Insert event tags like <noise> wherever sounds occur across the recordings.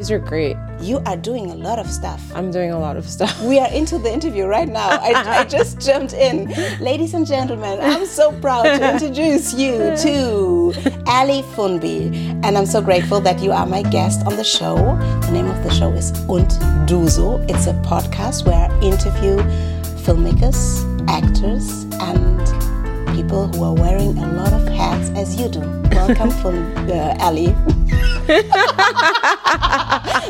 These are great. You are doing a lot of stuff. I'm doing a lot of stuff. We are into the interview right now. I, I <laughs> just jumped in. Ladies and gentlemen, I'm so proud to introduce you to Ali Foumbi. And I'm so grateful that you are my guest on the show. The name of the show is Und Du. It's a podcast where I interview filmmakers, actors, and people who are wearing a lot of hats as you do. <laughs> Welcome, Fun, uh, Ali. <laughs>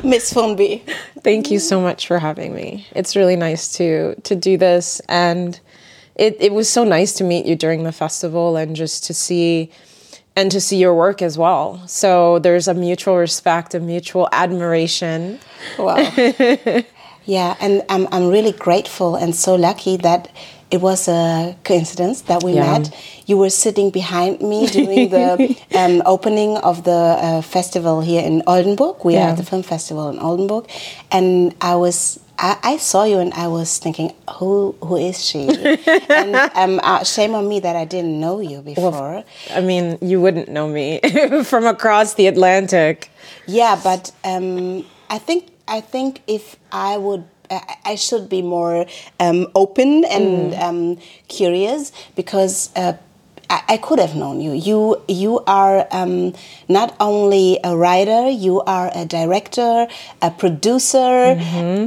Miss Foumbi. Thank you so much for having me. It's really nice to to do this and it, it was so nice to meet you during the festival and just to see and to see your work as well. So there's a mutual respect, a mutual admiration. Wow. <laughs> yeah, and I'm I'm really grateful and so lucky that it was a coincidence that we Yeah. met. You were sitting behind me during the <laughs> um, opening of the uh, festival here in Oldenburg. We are Yeah. at the film festival in Oldenburg, and I was. I, I saw you and I was thinking, who who is she? <laughs> and um, uh, shame on me that I didn't know you before. I mean, you wouldn't know me <laughs> from across the Atlantic. Yeah, but um, I think I think if I would, I, should be more um, open and um, curious because. Uh, I I could have known you. You you are um, not only a writer, you are a director, a producer,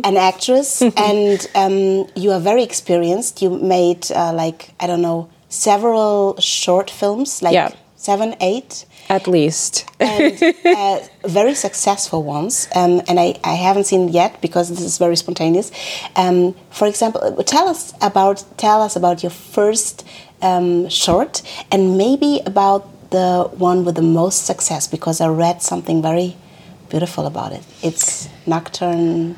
an actress, <laughs> and um, you are very experienced. You made uh, like I don't know several short films, like Yeah. seven, eight At least. and uh, very successful ones. Um, and I, I haven't seen yet because this is very spontaneous. Um, for example, tell us about tell us about your first um, short, and maybe about the one with the most success because I read something very beautiful about it. It's Nocturne.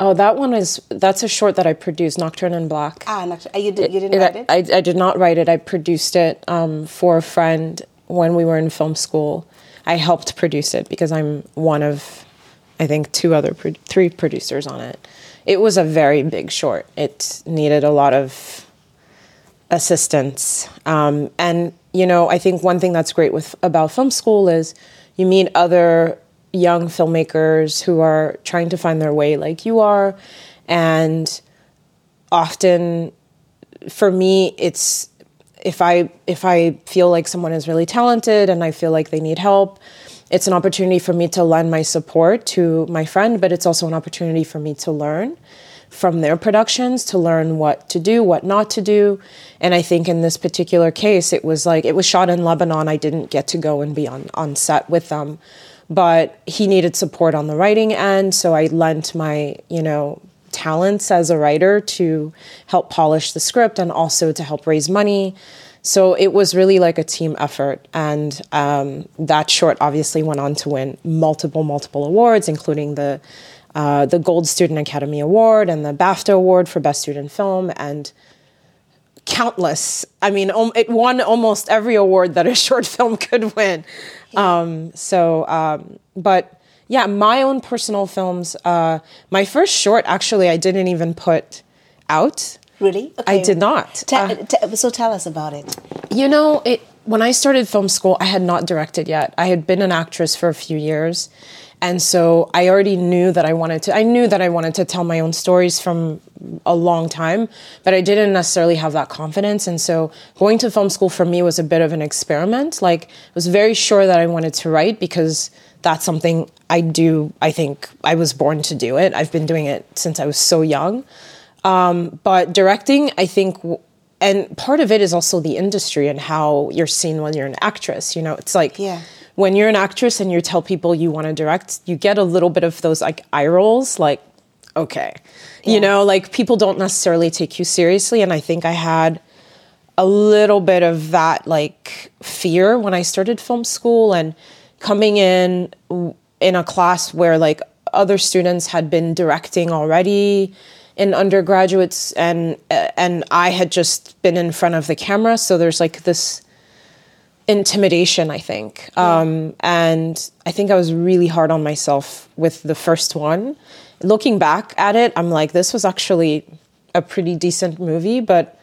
Oh, that one is that's a short that I produced, Nocturne in Black. Ah, Nocturne. You, did, you didn't It- write it. I, I did not write it. I produced it um, for a friend when we were in film school. I helped produce it because I'm one of, I think, two other, pro- three producers on it. It was a very big short. It needed a lot of assistance. Um, and, you know, I think one thing that's great with about film school is you meet other young filmmakers who are trying to find their way like you are. And often for me it's if i if i feel like someone is really talented and i feel like they need help it's an opportunity for me to lend my support to my friend but it's also an opportunity for me to learn from their productions to learn what to do what not to do. And i think in this particular case it was like it was shot in lebanon. I didn't get to go and be on on set with them but he needed support on the writing end. So i lent my you know talents as a writer to help polish the script and also to help raise money. So it was really like a team effort. And um, that short obviously went on to win multiple, multiple awards, including the uh, the Gold Student Academy Award and the BAFTA Award for Best Student Film and countless. I mean, it won almost every award that a <laughs> short film could win. Um, so, um, but yeah, my own personal films. Uh, my first short, actually, I didn't even put out. really? I did not. Te- Uh, te- so tell us about it. you know, it when I started film school, I had not directed yet. I had been an actress for a few years. And so I already knew that I wanted to I knew that I wanted to tell my own stories from a long time, but I didn't necessarily have that confidence. And so going to film school for me was a bit of an experiment. Like I was very sure that I wanted to write because that's something I do. I think I was born to do it. I've been doing it since I was so young. Um, but directing, I think, and part of it is also the industry and how you're seen when you're an actress. You know, it's like Yeah. When you're an actress and you tell people you want to direct, you get a little bit of those like eye rolls, like, okay, you know, like people don't necessarily take you seriously. And I think I had a little bit of that like fear when I started film school and coming in in a class where like other students had been directing already in undergraduates and uh, and I had just been in front of the camera so there's like this intimidation I think um, and I think I was really hard on myself with the first one looking back at it I'm like this was actually a pretty decent movie but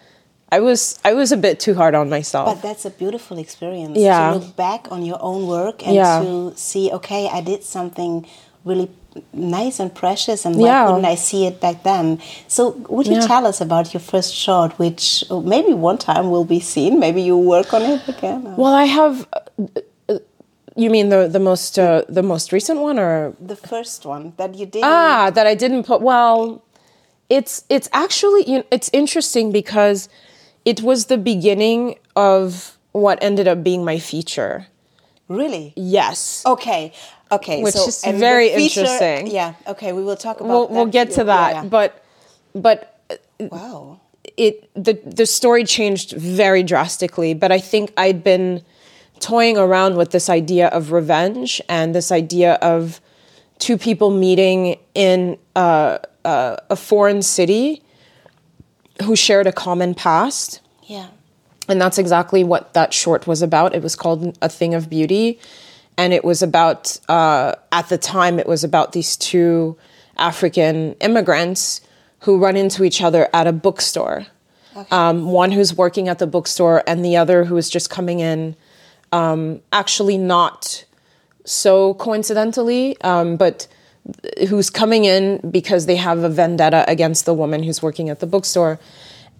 I was I was a bit too hard on myself. But that's a beautiful experience Yeah. to look back on your own work and Yeah. to see, okay, I did something really nice and precious and why Yeah. couldn't I see it back then? So would you Yeah. tell us about your first short, which oh, maybe one time will be seen? Maybe you work on it again. or- Well, I have. uh, You mean the the most uh, the most recent one, or The first one that you did. ah that I didn't put? Well, it's it's actually you know, it's interesting because it was the beginning of what ended up being my feature. Really? Yes. Okay. Okay. Which so, is very feature- interesting. Yeah. Okay. We will talk about. we'll that. we'll get to that, yeah, but but wow. it the the story changed very drastically but i think i'd been toying around with this idea of revenge and this idea of two people meeting in uh, uh, a foreign city who shared a common past Yeah. And that's exactly what that short was about. It was called A Thing of Beauty. And it was about, uh, at the time, it was about these two African immigrants who run into each other at a bookstore. Um, one who's working at the bookstore, and the other who is just coming in, um, actually not so coincidentally, um, but who's coming in because they have a vendetta against the woman who's working at the bookstore.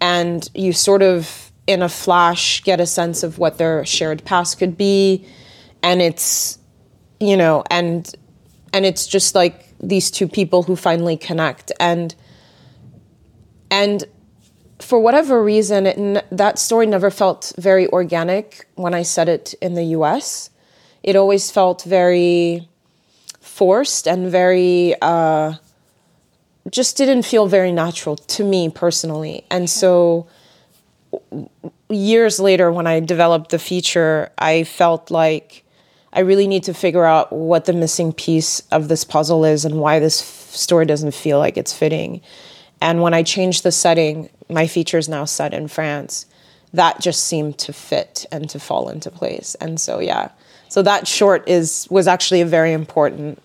And you sort of, in a flash, get a sense of what their shared past could be. And it's, you know, and and it's just like these two people who finally connect. And and for whatever reason it, that story never felt very organic when i said it in the us it always felt very forced and very uh, just didn't feel very natural to me personally. And so years later when i developed the feature i felt like i really need to figure out what the missing piece of this puzzle is and why this f- story doesn't feel like it's fitting. And when i changed the setting my feature is now set in france that just seemed to fit and to fall into place. And so yeah. So that short is was actually a very important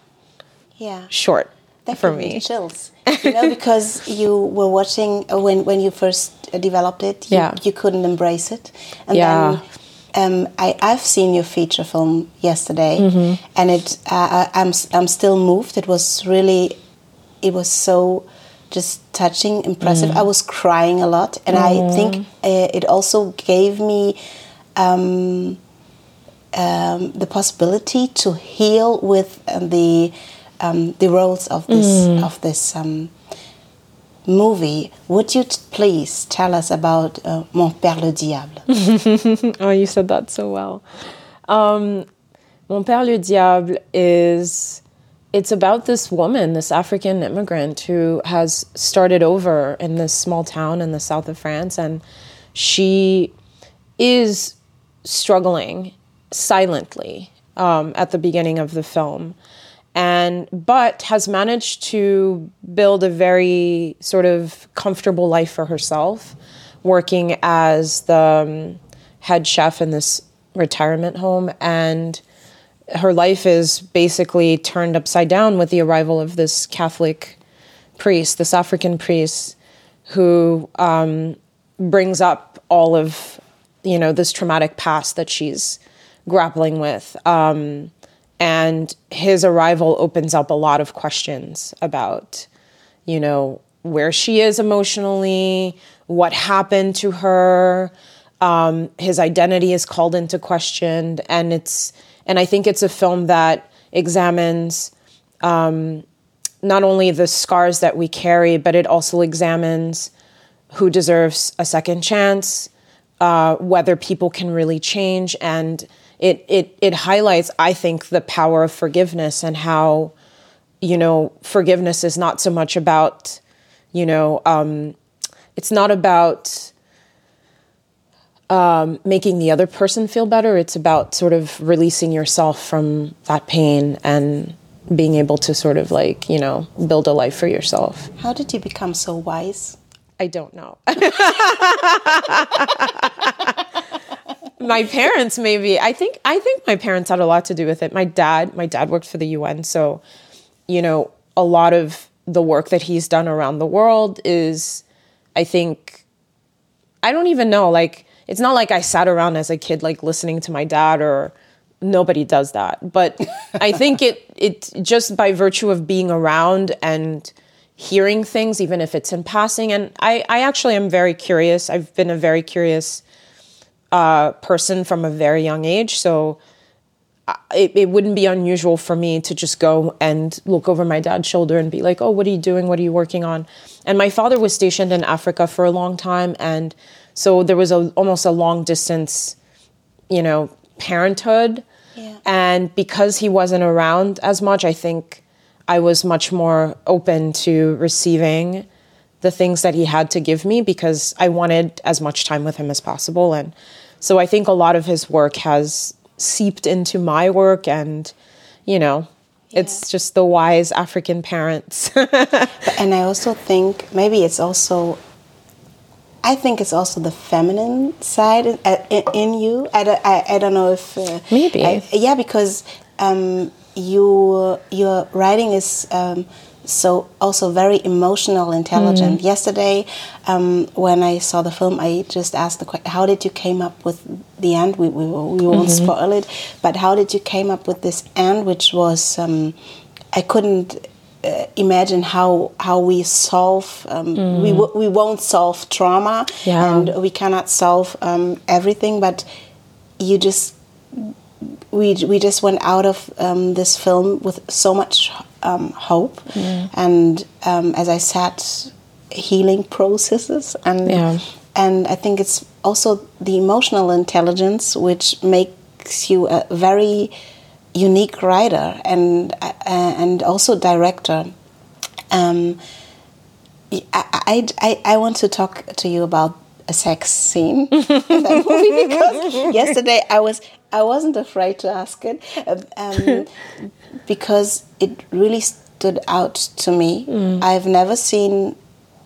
Yeah. short That for me chills. You know, <laughs> because you were watching uh, when when you first uh, developed it. You, Yeah. You couldn't embrace it, and Yeah. then. Um, I, I've seen your feature film yesterday, Mm-hmm. and it uh, I- I'm I'm still moved. It was really, it was so just touching, impressive. Mm. I was crying a lot, and I think uh, it also gave me um, um, the possibility to heal with um, the um, the roles of this Mm. of this um, movie. Would you t- please tell us about uh, Mon Père le Diable? <laughs> Oh, you said that so well. Um, Mon Père le Diable is it's about this woman, this African immigrant who has started over in this small town in the south of France, and she is struggling silently um, at the beginning of the film and but has managed to build a very sort of comfortable life for herself working as the um, head chef in this retirement home. And her life is basically turned upside down with the arrival of this catholic priest this african priest who um, brings up all of you know this traumatic past that she's grappling with. Um, and his arrival opens up a lot of questions about you know where she is emotionally what happened to her. Um, his identity is called into question. And it's and i think it's a film that examines um, not only the scars that we carry but it also examines who deserves a second chance uh, whether people can really change. And it, it it highlights i think the power of forgiveness and how you know forgiveness is not so much about you know um, it's not about um, making the other person feel better it's about sort of releasing yourself from that pain and being able to sort of like you know build a life for yourself How did you become so wise? I don't know. <laughs> my parents maybe. I think I think my parents had a lot to do with it. My dad, my dad worked for the UN, so you know, a lot of the work that he's done around the world is I think I don't even know like it's not like I sat around as a kid like listening to my dad or nobody does that. But I think it it just by virtue of being around and hearing things, even if it's in passing. And I, I actually am very curious. I've been a very curious uh, person from a very young age. So it, it wouldn't be unusual for me to just go and look over my dad's shoulder and be like, oh, what are you doing? What are you working on? And my father was stationed in Africa for a long time. And so there was a, almost a long distance, you know, parenthood. Yeah. And because he wasn't around as much, I think I was much more open to receiving the things that he had to give me because I wanted as much time with him as possible. And so I think a lot of his work has seeped into my work and, you know, yeah. it's just the wise African parents. <laughs> and I also think maybe it's also I think it's also the feminine side in, in, in you. I, I, I, don't know if uh, maybe I, yeah because um, you your writing is um, so also very emotional, intelligent. Mm. Yesterday, um, when I saw the film, I just asked the question: How did you came up with the end? We we, we won't mm-hmm. spoil it, but how did you came up with this end, which was um, I couldn't. Uh, imagine how how we solve um, mm. we w- we won't solve trauma yeah. and we cannot solve um, everything but you just we we just went out of um, this film with so much um, hope, mm. and um, as I said, healing processes, and yeah. and I think it's also the emotional intelligence which makes you a very unique writer and uh, and also director. Um, I, I, I want to talk to you about a sex scene <laughs> in that movie because <laughs> yesterday I was I wasn't afraid to ask it um, um <laughs> because it really stood out to me. Mm. I've never seen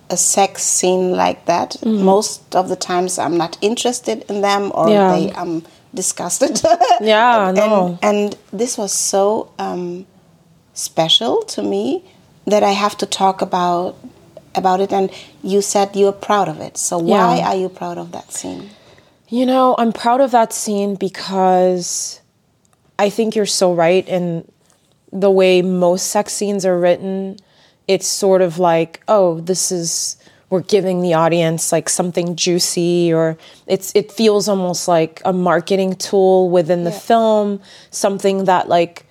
a sex scene like that. Mm. Most of the times I'm not interested in them or yeah. they I'm disgusted. <laughs> yeah, no. And, and, this was so um, special to me that I have to talk about about it and you said you're proud of it. So why yeah. are you proud of that scene? You know, I'm proud of that scene because I think you're so right in the way most sex scenes are written. It's sort of like, oh, this is we're giving the audience like something juicy or it's it feels almost like a marketing tool within the yeah. film, something that like,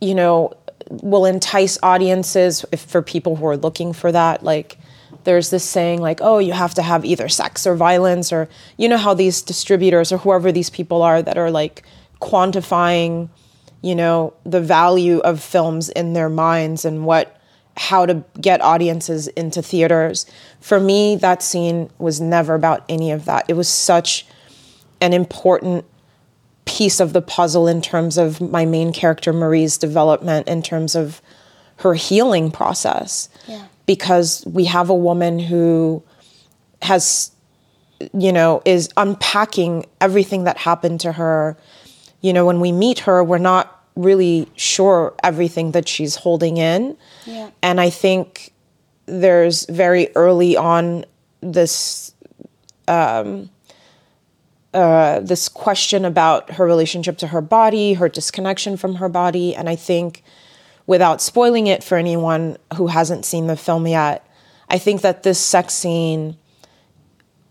you know, will entice audiences if for people who are looking for that like there's this saying like, oh, you have to have either sex or violence, or you know how these distributors or whoever these people are that are like quantifying, you know, the value of films in their minds and what how to get audiences into theaters. For me, that scene was never about any of that. It was such an important piece of the puzzle in terms of my main character Marie's development in terms of her healing process. Yeah because we have a woman who has you know is unpacking everything that happened to her. You know when we meet her we're not really sure everything that she's holding in. Yeah. and i think there's very early on this um, uh, this question about her relationship to her body her disconnection from her body. And i think without spoiling it for anyone who hasn't seen the film yet, I think that this sex scene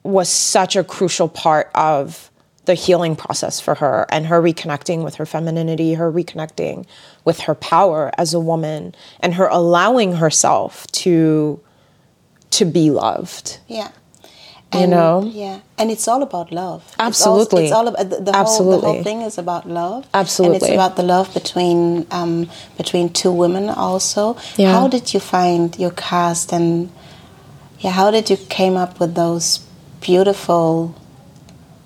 was such a crucial part of the healing process for her and her reconnecting with her femininity, her reconnecting with her power as a woman, and her allowing herself to to be loved. Yeah. And, you know? yeah and it's all about love. Absolutely it's all, it's all about the, the absolutely. whole the whole thing is about love. Absolutely and it's about the love between um, between two women also. Yeah. how did you find your cast and yeah how did you came up with those beautiful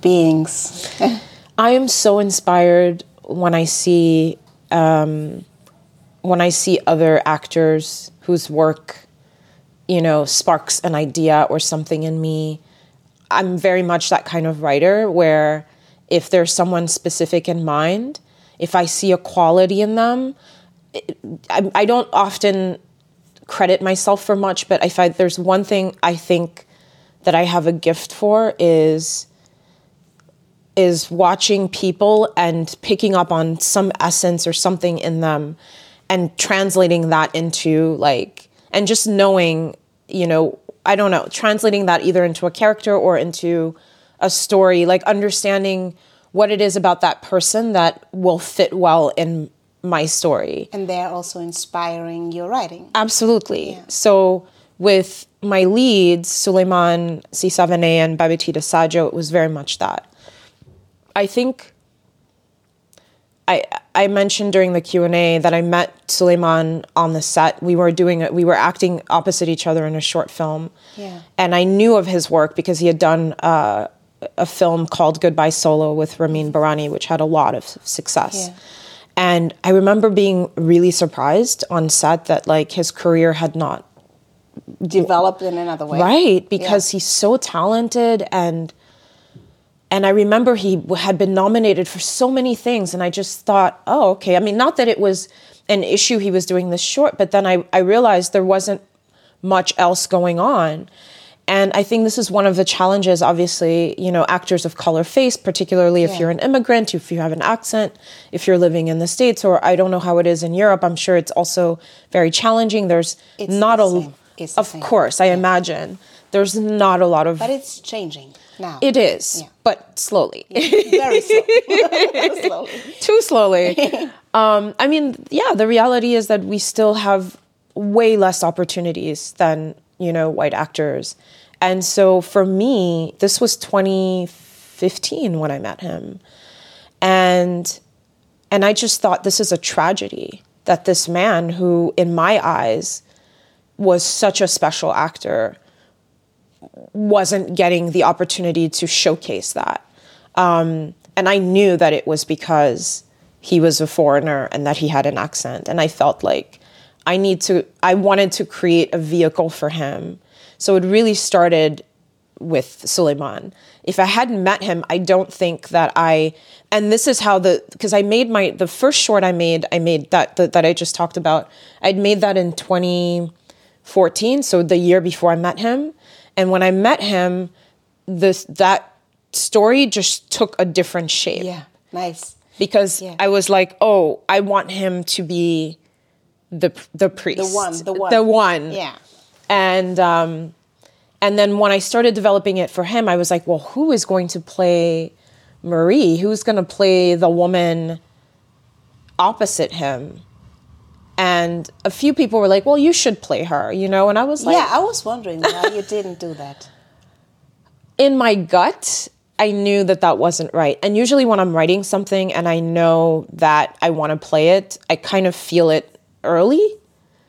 beings? <laughs> I am so inspired when i see um, when i see other actors whose work you know sparks an idea or something in me I'm very much that kind of writer where if there's someone specific in mind, if I see a quality in them, it, I, I, don't often credit myself for much, but if I, there's one thing I think that I have a gift for is is watching people and picking up on some essence or something in them and translating that into like and just knowing, you know, I don't know, translating that either into a character or into a story, like understanding what it is about that person that will fit well in my story. And they're also inspiring your writing. Absolutely. Yeah. So with my leads, Suleiman Sisavane and Babetida Sadjo, it was very much that. I think I I mentioned during the Q and A that I met Souleymane on the set. We were doing. We were acting opposite each other in a short film. Yeah. And I knew of his work because he had done uh, a film called Goodbye Solo with Ramin Bahrani, which had a lot of success. Yeah. And I remember being really surprised on set that like his career had not developed in another way. Right, because yeah. he's so talented and and I remember he had been nominated for so many things and I just thought, "Oh, okay." I mean, not that it was an issue he was doing this short, but then I I realized there wasn't much else going on. And I think this is one of the challenges, obviously, you know, actors of color face, particularly if yeah. you're an immigrant, if you have an accent, if you're living in the States, or I don't know how it is in Europe. I'm sure it's also very challenging. There's it's not the a, of course, I yeah. imagine. There's not a lot of. But it's changing now. It is, yeah. but slowly. <laughs> very slowly. slowly. <laughs> Too slowly. <laughs> um, I mean, yeah, the reality is that we still have way less opportunities than you know, white actors. And so for me, this was 2015 when I met him. And and I just thought this is a tragedy that this man who in my eyes was such a special actor wasn't getting the opportunity to showcase that. Um, and I knew that it was because he was a foreigner and that he had an accent. And I felt like I need to, I wanted to create a vehicle for him. So it really started with Souleymane. If I hadn't met him, I don't think that I, and this is how the, because I made my, the first short I made, I made that, that, that I just talked about, I'd made that in 2014, so the year before I met him. And when I met him, this, that story just took a different shape. Yeah, nice. Because Yeah. I was like, oh, I want him to be the the priest, The one, the one. the one. Yeah. And um, and then when I started developing it for him, I was like, well, who is going to play Marie? Who's going to play the woman opposite him? And a few people were like, well, you should play her, you know. And I was like, yeah, I was wondering why you didn't do that. <laughs> in my gut, I knew that that wasn't right. And usually, when I'm writing something and I know that I want to play it, I kind of feel it early.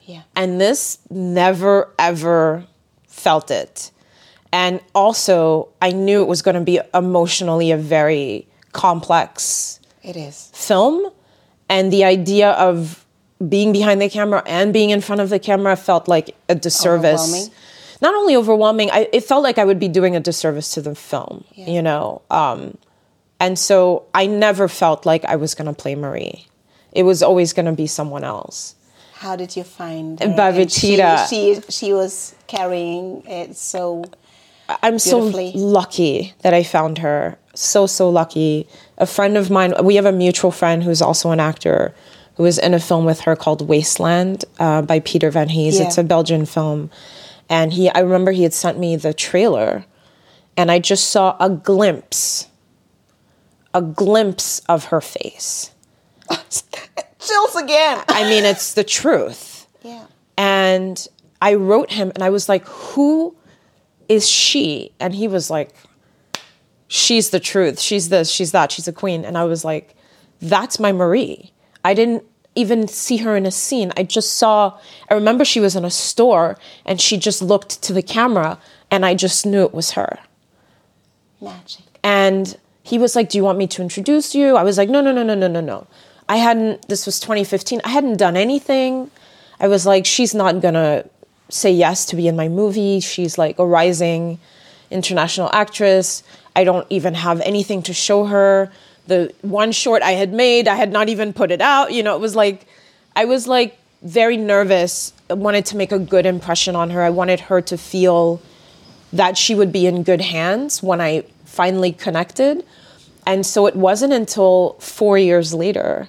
Yeah. And this never ever felt it. And also, I knew it was going to be emotionally a very complex It is. film. And the idea of being behind the camera and being in front of the camera felt like a disservice. Overwhelming. Not only overwhelming, I, it felt like I would be doing a disservice to the film, you know? Um, and so I never felt like I was going to play Marie. It was always going to be someone else. How did you find? Babetida. She, she, she was carrying it so. I'm so lucky that I found her. So, so lucky. A friend of mine, we have a mutual friend who's also an actor who was in a film with her called Wasteland uh, by Pieter Van Hees. Yeah. It's a Belgian film. And he, I remember he had sent me the trailer and I just saw a glimpse, a glimpse of her face. <laughs> Chills again. I mean, it's the truth. Yeah. And I wrote him and I was like, Who is she? And he was like, She's the truth. She's this, she's that, she's a queen. And I was like, That's my Marie. I didn't even see her in a scene. I just saw, I remember she was in a store and she just looked to the camera and I just knew it was her. Magic. And he was like, Do you want me to introduce you? I was like, No, no, no, no, no, no, no. I hadn't, this was 2015. I hadn't done anything. I was like, She's not gonna say yes to be in my movie. She's like a rising international actress. I don't even have anything to show her. The one short I had made, I had not even put it out. You know, it was like, I was like very nervous. I wanted to make a good impression on her. I wanted her to feel that she would be in good hands when I finally connected. and so it wasn't until four years later,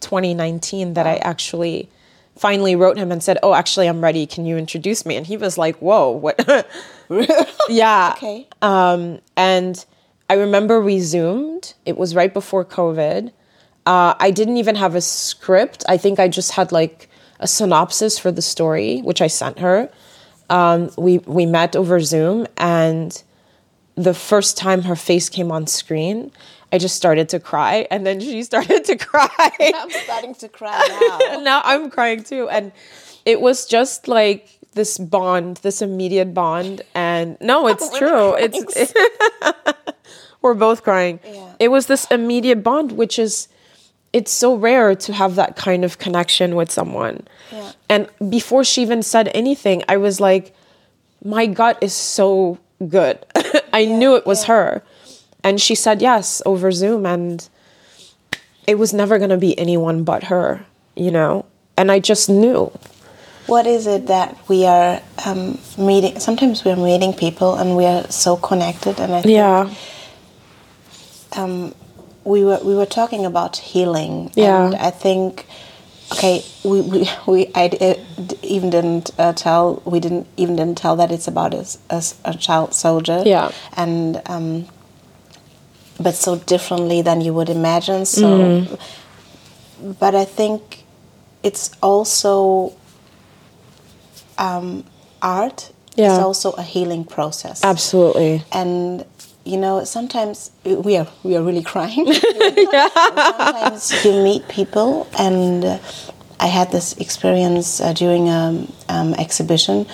2019, that I actually finally wrote him and said, "Oh, actually, I'm ready. Can you introduce me?" And he was like, "Whoa, what?" <laughs> <laughs> yeah. Okay. Um, and I remember we zoomed. It was right before COVID. Uh, I didn't even have a script. I think I just had like a synopsis for the story, which I sent her. Um, we we met over Zoom, and the first time her face came on screen, I just started to cry, and then she <laughs> started to cry. <laughs> I'm starting to cry now. <laughs> now I'm crying too, and it was just like this bond, this immediate bond, and no, it's true. It's we're both crying. Yeah. It was this immediate bond, which is it's so rare to have that kind of connection with someone. Yeah. And before she even said anything, I was like, my gut is so good. <laughs> I knew it was yeah. her. And she said yes over Zoom and it was never going to be anyone but her, you know? And I just knew. What is it that we are um, meeting? Sometimes we are meeting people and we are so connected, and I think Yeah. Um, we were we were talking about healing. Yeah. And I think okay, we we, <laughs> we I d- uh, even didn't uh, tell we didn't even didn't tell that it's about a child soldier. Yeah. And um, but so differently than you would imagine. So, Mm. but I think it's also um, art. Yeah. It's also a healing process Absolutely. and you know sometimes we are we are really crying. And <laughs> sometimes you meet people and uh, i had this experience uh, during an um, exhibition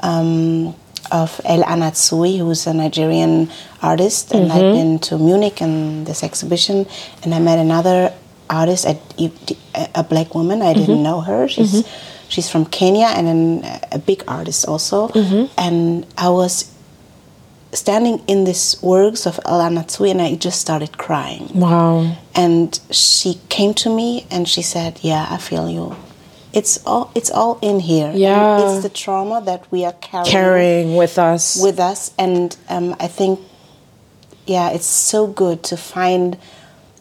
um, of el anatsui who's a nigerian artist and i've been to munich in this exhibition and i met another artist a, a black woman. I didn't know her. She's she's from kenya and an, a big artist also. And i was standing in this works of El Anatsui and I just started crying. Wow. And she came to me and she said, "Yeah, I feel you. It's all it's all in here. And Yeah. it's the trauma that we are carrying, Carrying with us. with us." And um, I think, yeah, it's so good to find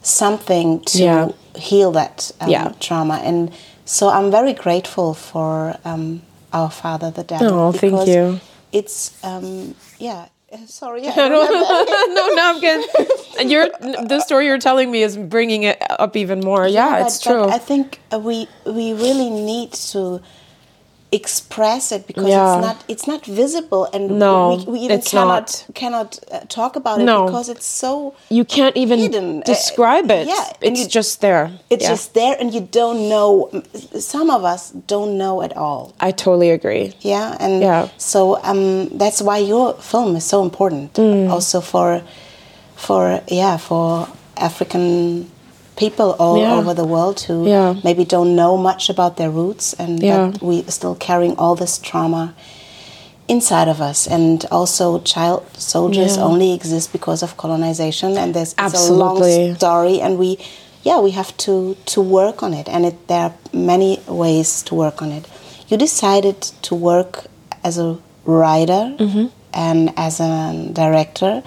something to Yeah. heal that um, Yeah. trauma. And so I'm very grateful for um, our Father, the Devil. Oh, thank you. It's um, yeah. Uh, Sorry, no, don't have that. no, no, I'm good. <laughs> And you're the story you're telling me is bringing it up even more. Yeah, but- it's but true. I think we we really need to express it because Yeah. it's not it's not visible and No, we, we even cannot not. cannot uh, talk about it No. because it's so you can't even hidden. Uh, describe it. yeah, it's you- just there. it's Yeah. just there and you don't know some of us don't know at all I totally agree. yeah and Yeah. so um, that's why your film is so important Mm. also for for yeah for african people all Yeah. over the world who Yeah. maybe don't know much about their roots and Yeah. but we still carrying all this trauma inside of us and also child soldiers only exist because of colonization and there's it's a long story and we yeah we have to to work on it and it, there are many ways to work on it you decided to work as a writer Mm-hmm. and as a director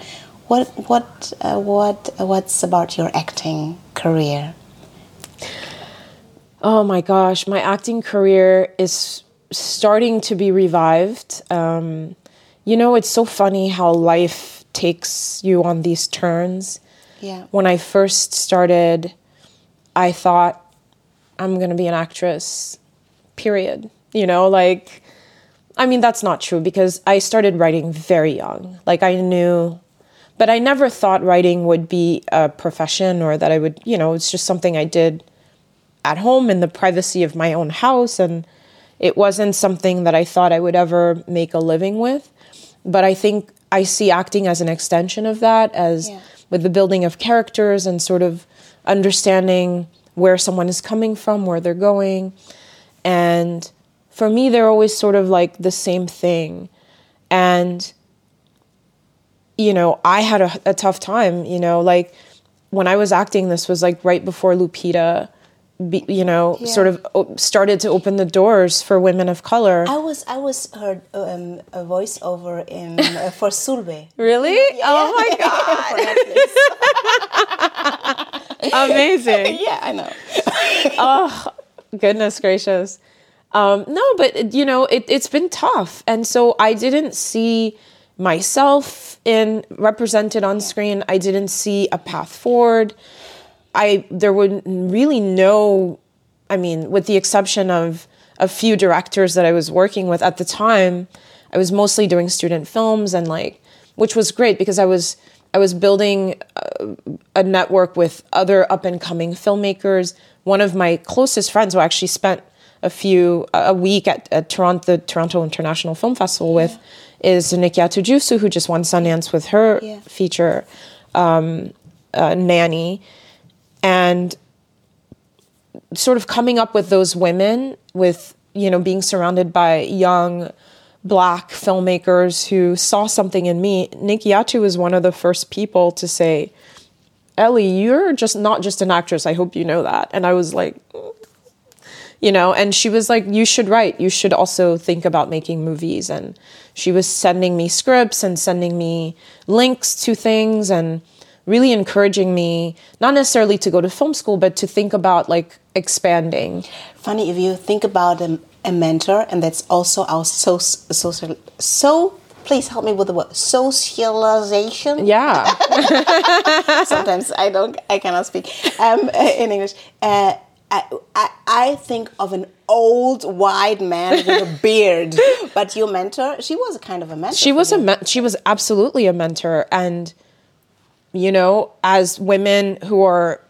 what what uh, what what's about your acting career Oh my gosh, my acting career is starting to be revived. Um, you know, it's so funny how life takes you on these turns. yeah When I first started, I thought I'm going to be an actress, period. You know, like, I mean, that's not true because I started writing very young. Like, I knew, but I never thought writing would be a profession or that I would, you know, it's just something I did at home in the privacy of my own house and it wasn't something that I thought I would ever make a living with. But I think I see acting as an extension of that as Yeah. with the building of characters and sort of understanding where someone is coming from where they're going. And for me they're always sort of like the same thing. And you know I had a, a tough time you know like when I was acting this was like right before Lupita be, you know Yeah. sort of o- started to open the doors for women of color I was I was heard um, a voiceover in <laughs> uh, for Sulwe. really oh my <laughs> god <laughs> Amazing. yeah, I know. Oh goodness gracious. Um, no, but you know, it, it's been tough. And so I didn't see myself in represented on screen. I didn't see a path forward. I there were really no I mean, with the exception of a few directors that I was working with at the time, I was mostly doing student films and like which was great because I was I was building a, a network with other up and coming filmmakers. One of my closest friends who actually spent a few a week at, at Toronto the Toronto International Film Festival with is Nikyatu Jusu who just won Sundance with her Yeah. feature um, uh, Nanny and sort of coming up with those women with you know being surrounded by young black filmmakers who saw something in me Nikyatu was one of the first people to say Ellie you're just not just an actress I hope you know that and I was like "Mm." You know and she was like you should write you should also think about making movies and she was sending me scripts and sending me links to things and really encouraging me not necessarily to go to film school but to think about like expanding Funny if you think about a, a mentor, and that's also our so social so. Please help me with the word socialization. yeah <laughs> Sometimes I don't, I cannot speak um, <laughs> in English. Uh, I, I, I think of an old white man with a <laughs> beard, but your mentor, she was a kind of a mentor. she was a men- she was absolutely a mentor and you know as women who are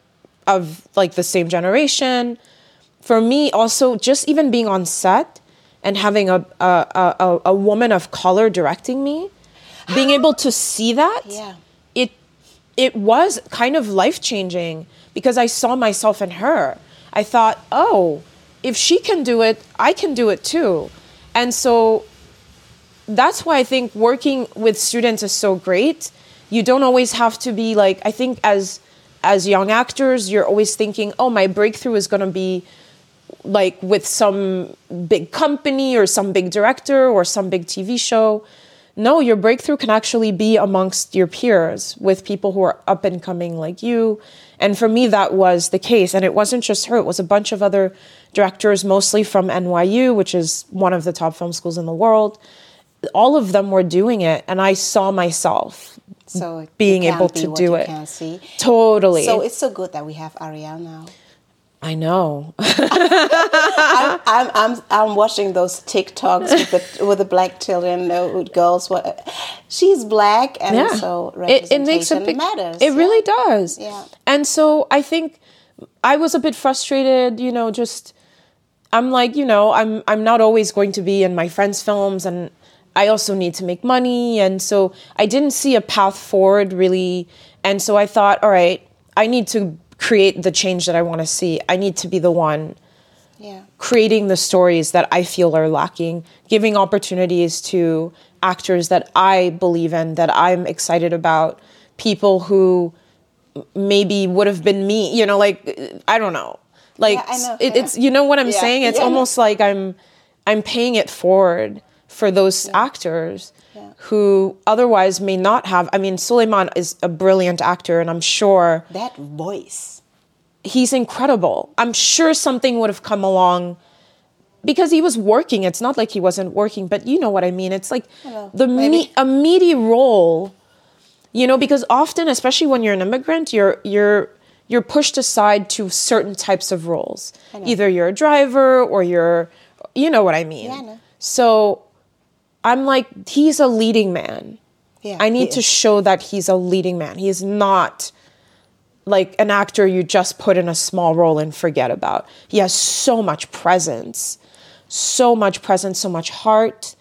of like the same generation for me also just even being on set and having a a, a, a- a woman of color directing me being <gasps> able to see that Yeah. it it was kind of life changing because I saw myself in her. I thought, oh, if she can do it, I can do it too. And so that's why I think working with students is so great. You don't always have to be like I think as as young actors, you're always thinking, oh, my breakthrough is going to be like with some big company or some big director or some big TV show. No, your breakthrough can actually be amongst your peers with people who are up and coming like you. And for me, that was the case. And it wasn't just her, it was a bunch of other directors, mostly from NYU, which is one of the top film schools in the world. All of them were doing it. And I saw myself so being able to do it. Totally. So it's so good that we have Ariel now. I know. <laughs> I'm, I'm, I'm watching those TikToks with the with the black children, uh, with girls. What she's black, and yeah. so it, it makes a big matters. It yeah. really does. Yeah. And so I think I was a bit frustrated, you know, just I'm like, you know, I'm I'm not always going to be in my friends' films and I also need to make money and so I didn't see a path forward really and so I thought, all right, I need to create the change that I want to see. I need to be the one Yeah. creating the stories that I feel are lacking, giving opportunities to actors that I believe in, that I'm excited about, people who maybe would have been me, you know, like I don't know. Like Yeah, know, it, it's you know what I'm Yeah, saying? It's almost like I'm I'm paying it forward for those actors. Who otherwise may not have. I mean, Souleymane is a brilliant actor and I'm sure That voice. he's incredible. I'm sure something would have come along because he was working. It's not like he wasn't working, but you know what I mean. It's like Hello. the me- a meaty role, you know, because often, especially when you're an immigrant, you're you're you're pushed aside to certain types of roles. Either you're a driver or you're, you know what I mean. Yeah, I. So I'm like, he's a leading man. Yeah, I need to is. show that he's a leading man. He is not like an actor you just put in a small role and forget about. He has so much presence, so much presence, so much heart.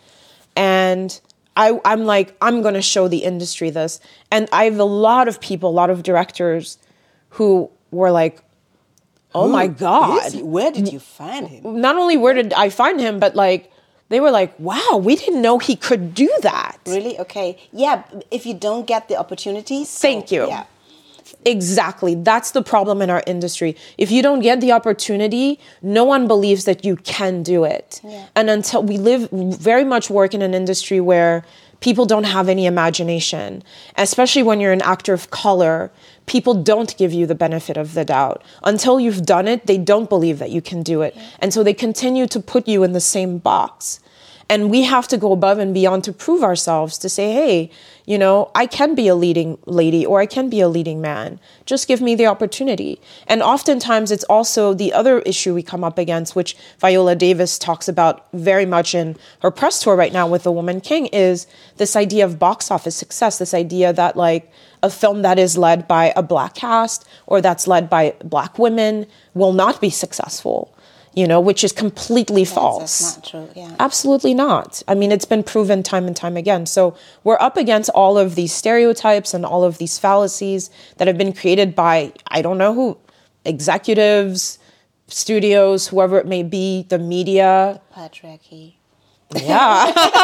And I, I'm like, I'm going to show the industry this. And I have a lot of people, a lot of directors who were like, oh my God? Where did you find him? not only where did I find him, but like they were like, wow, we didn't know he could do that. Really? Okay. Yeah. If you don't get the opportunities. so, Thank you. Yeah. Exactly. That's the problem in our industry. If you don't get the opportunity, no one believes that you can do it. Yeah. And until we live very much work in an industry where people don't have any imagination, especially when you're an actor of color, people don't give you the benefit of the doubt. Until you've done it, they don't believe that you can do it. And so they continue to put you in the same box. And we have to go above and beyond to prove ourselves to say, hey, you know, I can be a leading lady or I can be a leading man. Just give me the opportunity. And oftentimes it's also the other issue we come up against, which Viola Davis talks about very much in her press tour right now with The Woman King, is this idea of box office success, this idea that like a film that is led by a black cast or that's led by black women will not be successful you know, which is completely false. That's not true. Yeah. Absolutely not. I mean, it's been proven time and time again. So we're up against all of these stereotypes and all of these fallacies that have been created by, I don't know who, executives, studios, whoever it may be, the media. Patriarchy. Yeah. <laughs>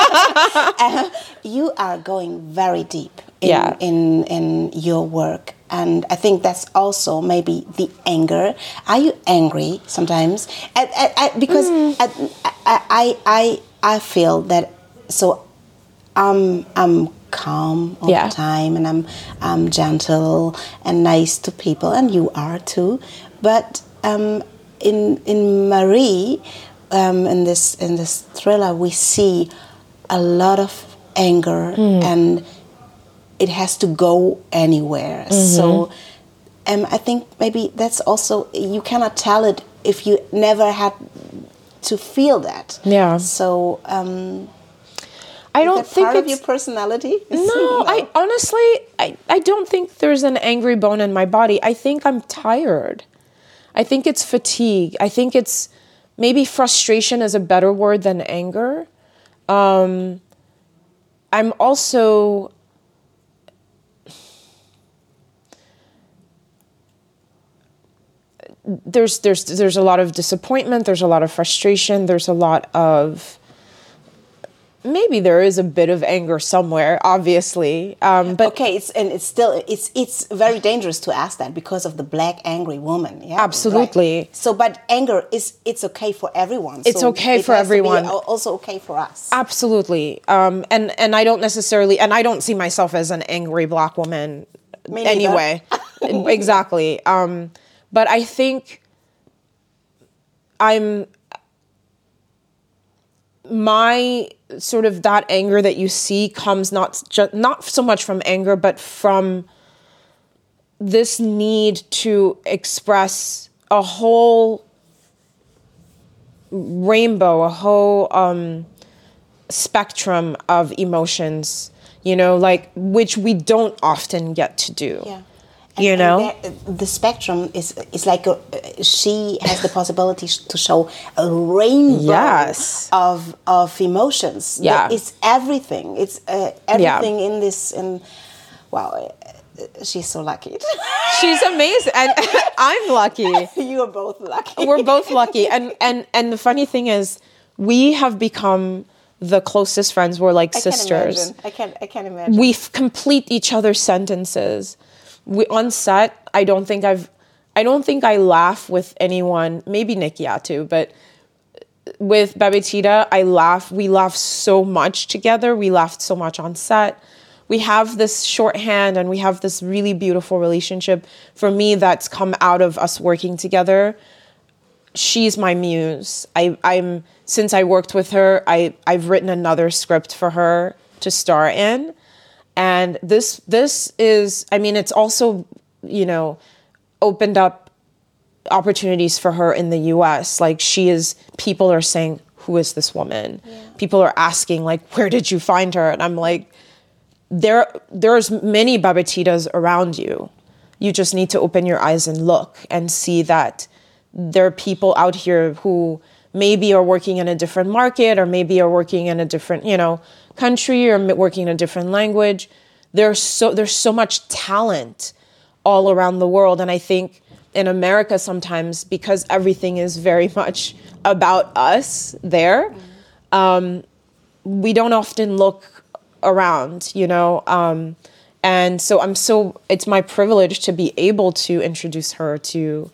Uh, you are going very deep in, Yeah. in in your work. And I think that's also maybe the anger. Are you angry sometimes? I, I, I, because I, I, I, I, feel that so I'm I'm calm all Yeah. the time and I'm I'm gentle and nice to people and you are too. But um, in in Marie, um, in this in this thriller, we see a lot of anger and it has to go anywhere. So um, I think maybe that's also you cannot tell it if you never had to feel that. Yeah. So um, I don't that think part of your personality. <laughs> No, I honestly, I, I don't think there's an angry bone in my body. I think I'm tired. I think it's fatigue. I think it's maybe frustration is a better word than anger. Um, I'm also. There's there's there's a lot of disappointment. There's a lot of frustration. There's a lot of maybe there is a bit of anger somewhere, obviously. Um, but okay, it's and it's still it's it's very dangerous to ask that because of the black angry woman. Yeah, Absolutely. right. So, but anger is it's okay for everyone. It's so okay it for has to be everyone. also okay for us. absolutely, um, and and I don't necessarily, and I don't see myself as an angry black woman anyway. <laughs> exactly. Um, but I think I'm my sort of that anger that you see comes not just not so much from anger but from this need to express a whole rainbow a whole um spectrum of emotions you know like which we don't often get to do Yeah. You And- know and the spectrum is is like a, she has the possibility to show a rainbow Yes. of of emotions. Yeah. it's everything. It's uh, everything in this. And wow, uh, she's so lucky. <laughs> she's amazing and <laughs> i'm lucky <laughs> you are both lucky. we're both lucky and and and the funny thing is we have become the closest friends we're like I can't sisters imagine. I can't. I can't imagine. we complete each other's sentences we on set i don't think i've i don't think i laugh with anyone maybe Nikyatu but with Babetida i laugh we laugh so much together we laughed so much on set we have this shorthand and we have this really beautiful relationship for me that's come out of us working together she's my muse. I, I'm since I worked with her, I, I've written another script for her to star in. And this this is I mean, it's also, you know, opened up opportunities for her in the US. Like she is people are saying, Who is this woman? People are asking, like, where did you find her? And I'm like, there there's many Babetidas around you. You just need to open your eyes and look and see that there are people out here who maybe are working in a different market or maybe are working in a different, you know, country or working in a different language. There's so there's so much talent all around the world and I think in America sometimes because everything is very <laughs> much about us there um, we don't often look around, you know. Um, and so I'm so it's my privilege to be able to introduce her to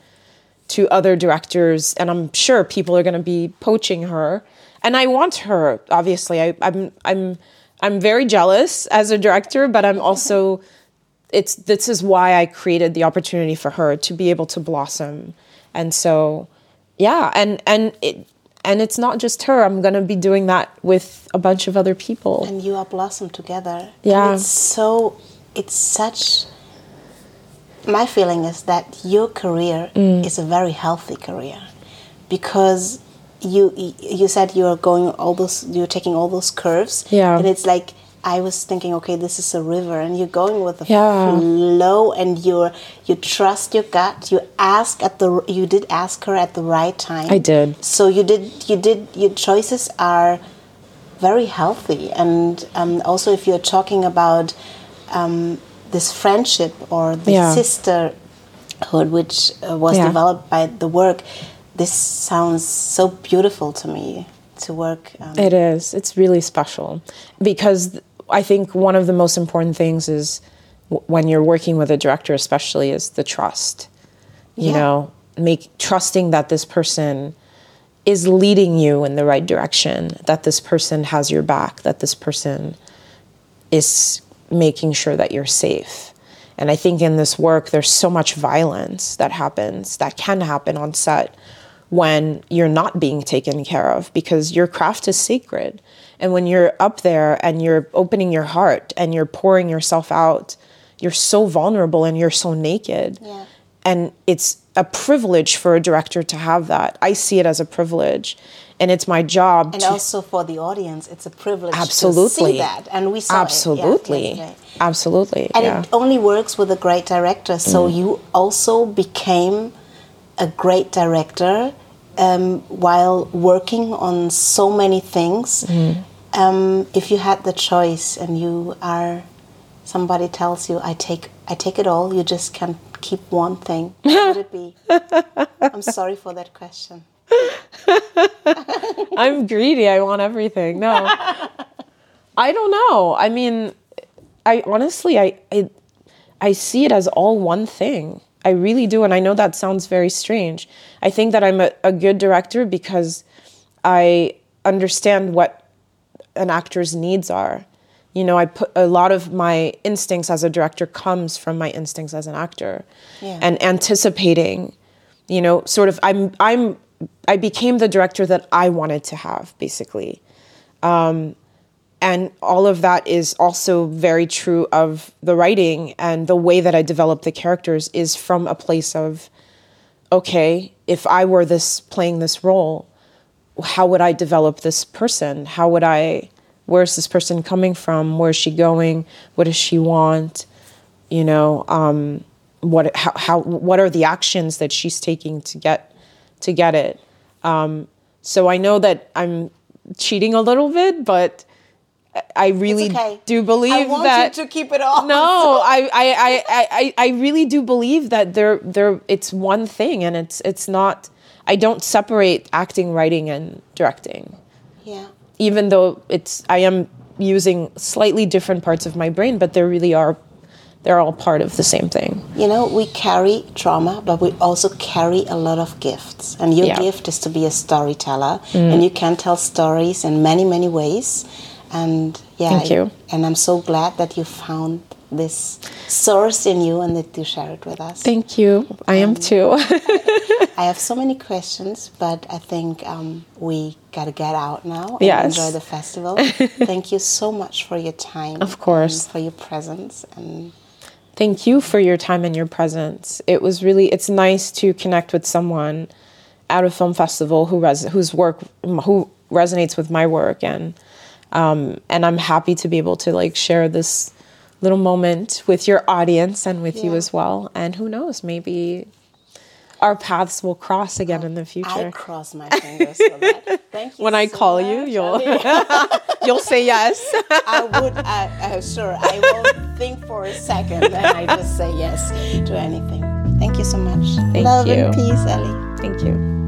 to other directors, and I'm sure people are going to be poaching her, and I want her. Obviously, I, I'm I'm I'm very jealous as a director, but I'm also it's this is why I created the opportunity for her to be able to blossom, and so yeah, and and it and it's not just her. I'm gonna be doing that with a bunch of other people. And you are blossom together. Yeah. And it's so. It's such. My feeling is that your career Mm. is a very healthy career, because you you said you are going all those you're taking all those curves. Yeah. And it's like I was thinking, okay, this is a river, and you're going with the Yeah. flow, and you're you trust your gut. You ask at the you did ask her at the right time. I did. So you did you did your choices are very healthy, and um, also if you're talking about um, this friendship or the Yeah. sisterhood, which uh, was Yeah. developed by the work, this sounds so beautiful to me to work. Um, It is. It's really special because I think one of the most important things is w- when you're working with a director, especially, is the trust. You Yeah. know, make trusting that this person is leading you in the right direction, that this person has your back, that this person is making sure that you're safe. And I think in this work, there's so much violence that happens, that can happen on set when you're not being taken care of because your craft is sacred. And when you're up there and you're opening your heart and you're pouring yourself out, you're so vulnerable and you're so naked. Yeah. And it's a privilege for a director to have that. I see it as a privilege. And it's my job and also for the audience, it's a privilege absolutely to see that, and we saw absolutely, it. Yeah, yes. absolutely. And yeah. Mm. it only works with a great director. So you also became a great director um, while working on so many things. Mm. Um, if you had the choice and you are, somebody tells you, "I take, I take it all," you just can't keep one thing. <laughs> What would it be? I'm sorry for that question. <laughs> I'm greedy. I want everything. No, I don't know. I mean, I honestly, I, I, I see it as all one thing. I really do, and I know that sounds very strange. I think that I'm a, a good director because I understand what an actor's needs are. You know, I put a lot of my instincts as a director comes from my instincts as an actor, Yeah. and anticipating. You know, sort of. I'm. I'm. I became the director that I wanted to have, basically, um, and all of that is also very true of the writing and the way that I develop the characters is from a place of, okay, if I were this playing this role, how would I develop this person? How would I, where's this person coming from? Where's she going? What does she want? You know, um, what, how, how, what are the actions that she's taking to get, to get it? Um, so I know that I'm cheating a little bit, but I really okay. do believe I want that you to keep it all. no, I, I, I, I, I really do believe that they're, they're, it's one thing and it's, it's not, I don't separate acting, writing, and directing. Yeah. Even though it's, I am using slightly different parts of my brain, but they really are, they're all part of the same thing. You know, we carry trauma, but we also carry a lot of gifts. And your Yeah. Mm. gift is to be a storyteller, and you can tell stories in many, many ways. And yeah, Thank you. And I'm so glad that you found this source in you and that you share it with us. Thank you. I am too. <laughs> I have so many <laughs> questions, but I think um, we gotta get out now and Yes. enjoy the festival. <laughs> Thank you so much for your time. Of course. and for your presence and Thank you for your time and your presence. It was really it's nice to connect with someone at a film festival who res- whose work who resonates with my work and um, and I'm happy to be able to like share this little moment with your audience and with you as well. And who knows, maybe our paths will cross again in the I future. cross my fingers for that. <laughs> Thank you. When I call you, much, you'll <laughs> you'll say yes. <laughs> I would, I, uh, sure, I won't think for a second and I just say yes to anything. Thank you so much. Thank Love you. and peace, Ellie. Thank you.